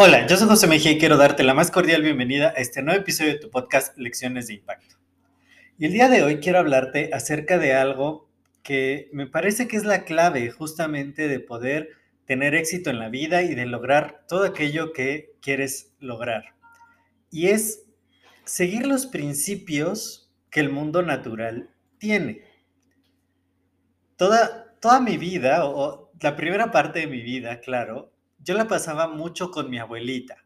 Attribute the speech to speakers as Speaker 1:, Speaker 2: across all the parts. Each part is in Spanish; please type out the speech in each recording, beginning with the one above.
Speaker 1: Hola, yo soy José Mejía y quiero darte la más cordial bienvenida a este nuevo episodio de tu podcast Lecciones de Impacto. Y el día de hoy quiero hablarte acerca de algo que me parece que es la clave justamente de poder tener éxito en la vida y de lograr todo aquello que quieres lograr. Y es seguir los principios que el mundo natural tiene. Toda, toda mi vida, o la primera parte de mi vida, claro, yo la pasaba mucho con mi abuelita.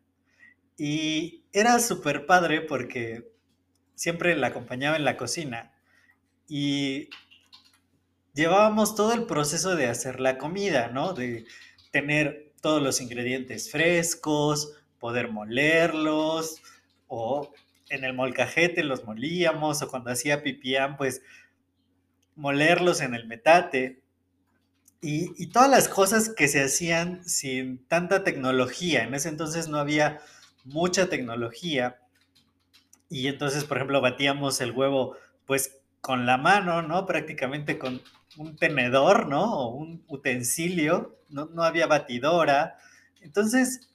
Speaker 1: Y era súper padre porque siempre la acompañaba en la cocina y llevábamos todo el proceso de hacer la comida, ¿no? De tener todos los ingredientes frescos, poder molerlos, o en el molcajete los molíamos, o cuando hacía pipián, pues molerlos en el metate. Y, todas las cosas que se hacían sin tanta tecnología. En ese entonces no había mucha tecnología. Y entonces, por ejemplo, batíamos el huevo pues con la mano, ¿no? Prácticamente con un tenedor, ¿no? O un utensilio. No, había batidora. Entonces,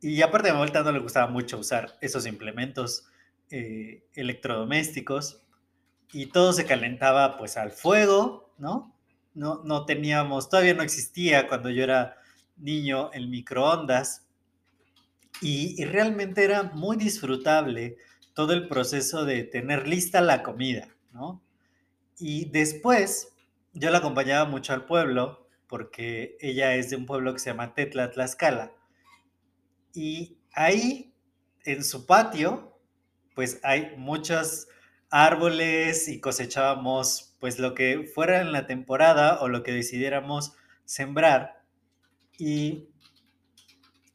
Speaker 1: y aparte de mi vuelta no le gustaba mucho usar esos implementos eh, electrodomésticos. Y todo se calentaba pues al fuego, ¿no? No, teníamos, todavía no existía cuando yo era niño el microondas y, realmente era muy disfrutable todo el proceso de tener lista la comida, ¿no? Y después yo la acompañaba mucho al pueblo porque ella es de un pueblo que se llama Tetla, Tlaxcala. Y ahí, en su patio, pues hay muchos árboles y cosechábamos pues lo que fuera en la temporada o lo que decidiéramos sembrar. Y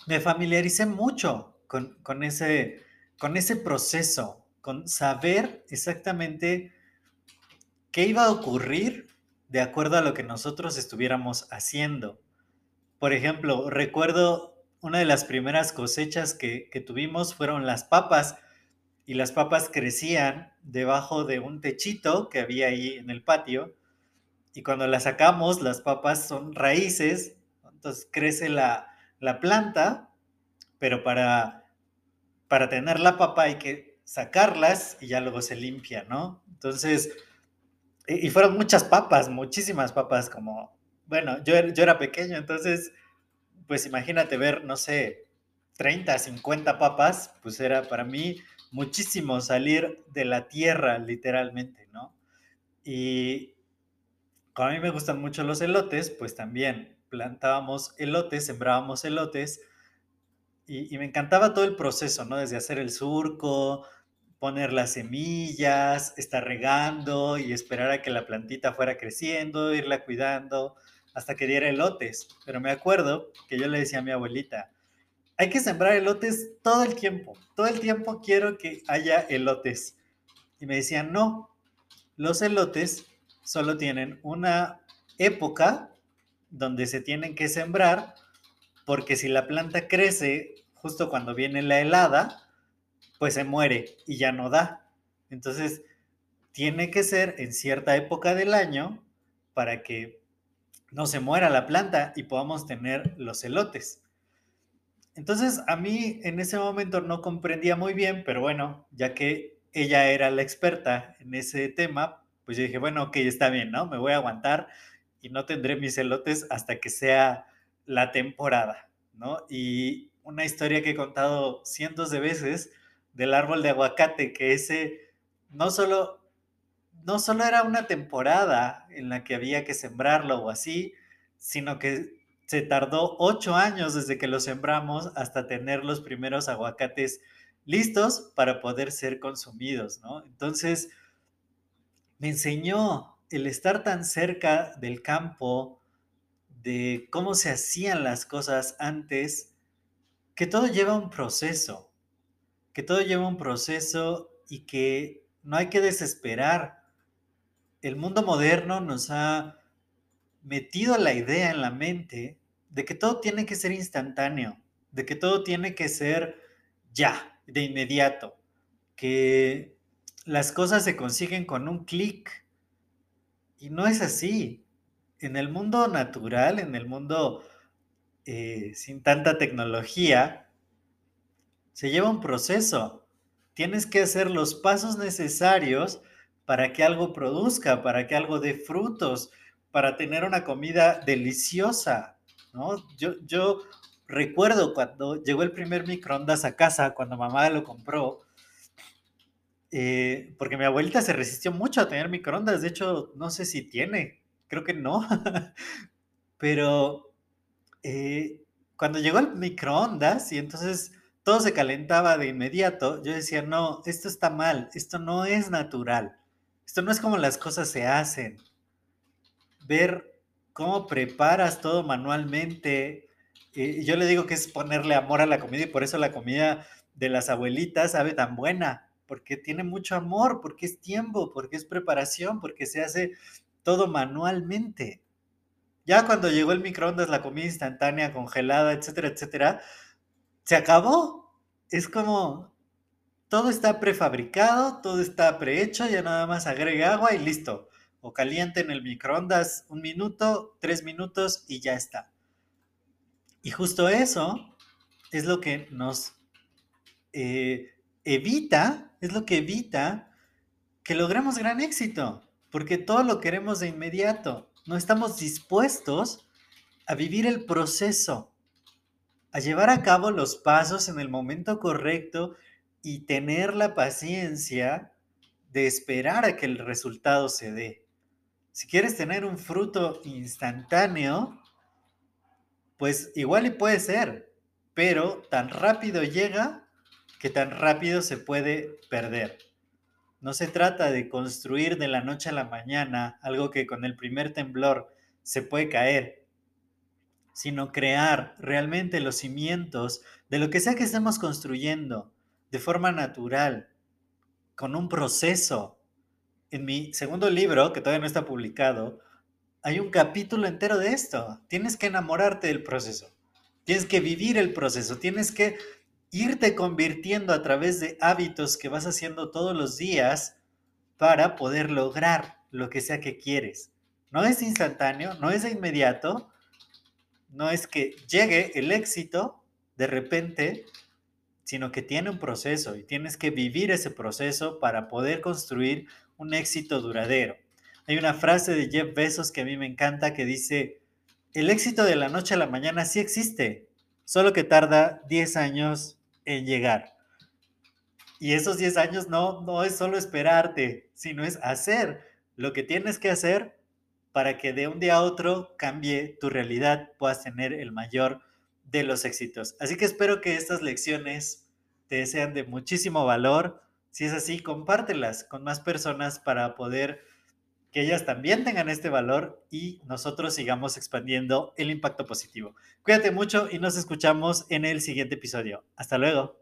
Speaker 1: me familiaricé mucho con, ese, con ese proceso, con saber exactamente qué iba a ocurrir de acuerdo a lo que nosotros estuviéramos haciendo. Por ejemplo, recuerdo una de las primeras cosechas que, que tuvimos fueron las papas y las papas crecían debajo de un techito que había ahí en el patio. Y cuando las sacamos, las papas son raíces, entonces crece la, planta, pero para, para tener la papa hay que sacarlas y ya luego se limpia, ¿no? Entonces, y, fueron muchas papas, muchísimas papas, como, bueno, yo, yo era pequeño, entonces, pues imagínate ver, no sé, 30, 50 papas, pues era para mí muchísimo salir de la tierra, literalmente, ¿no? Y como a mí me gustan mucho los elotes, pues también plantábamos elotes, sembrábamos elotes, y, me encantaba todo el proceso, ¿no? Desde hacer el surco, poner las semillas, estar regando y esperar a que la plantita fuera creciendo, irla cuidando hasta que diera elotes. Pero me acuerdo que yo le decía a mi abuelita, hay que sembrar elotes todo el tiempo. Todo el tiempo quiero que haya elotes. Y me decían, no, los elotes solo tienen una época donde se tienen que sembrar, porque si la planta crece justo cuando viene la helada, pues se muere y ya no da. Entonces, tiene que ser en cierta época del año para que no se muera la planta y podamos tener los elotes. Entonces, a mí en ese momento no comprendía muy bien, pero bueno, ya que ella era la experta en ese tema, pues yo dije, bueno, ok, está bien, ¿no? Me voy a aguantar y no tendré mis elotes hasta que sea la temporada, ¿no? Y una historia que he contado cientos de veces del árbol de aguacate, que ese no solo, no solo era una temporada en la que había que sembrarlo o así, sino que se tardó ocho años desde que lo sembramos hasta tener los primeros aguacates listos para poder ser consumidos, ¿no? Entonces, me enseñó el estar tan cerca del campo, de cómo se hacían las cosas antes, que todo lleva un proceso, que todo lleva un proceso y que no hay que desesperar. El mundo moderno nos ha metido la idea en la mente de que todo tiene que ser instantáneo, de que todo tiene que ser ya, de inmediato, que las cosas se consiguen con un clic. Y no es así. En el mundo natural, en el mundo eh, sin tanta tecnología, se lleva un proceso. Tienes que hacer los pasos necesarios para que algo produzca, para que algo dé frutos, para tener una comida deliciosa, ¿no? Yo, recuerdo cuando llegó el primer microondas a casa, cuando mamá lo compró, eh, porque mi abuelita se resistió mucho a tener microondas, de hecho, no sé si tiene, creo que no, pero eh, cuando llegó el microondas y entonces todo se calentaba de inmediato, yo decía, no, esto está mal, esto no es natural, esto no es como las cosas se hacen. Ver cómo preparas todo manualmente, eh, yo le digo que es ponerle amor a la comida y por eso la comida de las abuelitas sabe tan buena, porque tiene mucho amor, porque es tiempo, porque es preparación, porque se hace todo manualmente. Ya cuando llegó el microondas, la comida instantánea, congelada, etcétera, etcétera, se acabó. Es como todo está prefabricado, todo está prehecho, ya nada más agrega agua y listo. O caliente en el microondas un minuto, tres minutos y ya está. Y justo eso es lo que nos eh, evita, es lo que evita que logremos gran éxito, porque todo lo queremos de inmediato. No estamos dispuestos a vivir el proceso, a llevar a cabo los pasos en el momento correcto y tener la paciencia de esperar a que el resultado se dé. Si quieres tener un fruto instantáneo, pues igual y puede ser, pero tan rápido llega que tan rápido se puede perder. No se trata de construir de la noche a la mañana algo que con el primer temblor se puede caer, sino crear realmente los cimientos de lo que sea que estemos construyendo de forma natural, con un proceso. En mi segundo libro, que todavía no está publicado, hay un capítulo entero de esto. Tienes que enamorarte del proceso. Tienes que vivir el proceso. Tienes que irte convirtiendo a través de hábitos que vas haciendo todos los días para poder lograr lo que sea que quieres. No es instantáneo, no es inmediato, no es que llegue el éxito de repente, sino que tiene un proceso y tienes que vivir ese proceso para poder construir un éxito duradero. Hay una frase de Jeff Bezos que a mí me encanta que dice, el éxito de la noche a la mañana sí existe, solo que tarda 10 años en llegar. Y esos 10 años no, no es solo esperarte, sino es hacer lo que tienes que hacer para que de un día a otro cambie tu realidad, puedas tener el mayor de los éxitos. Así que espero que estas lecciones te sean de muchísimo valor. Si es así, compártelas con más personas para poder que ellas también tengan este valor y nosotros sigamos expandiendo el impacto positivo. Cuídate mucho y nos escuchamos en el siguiente episodio. Hasta luego.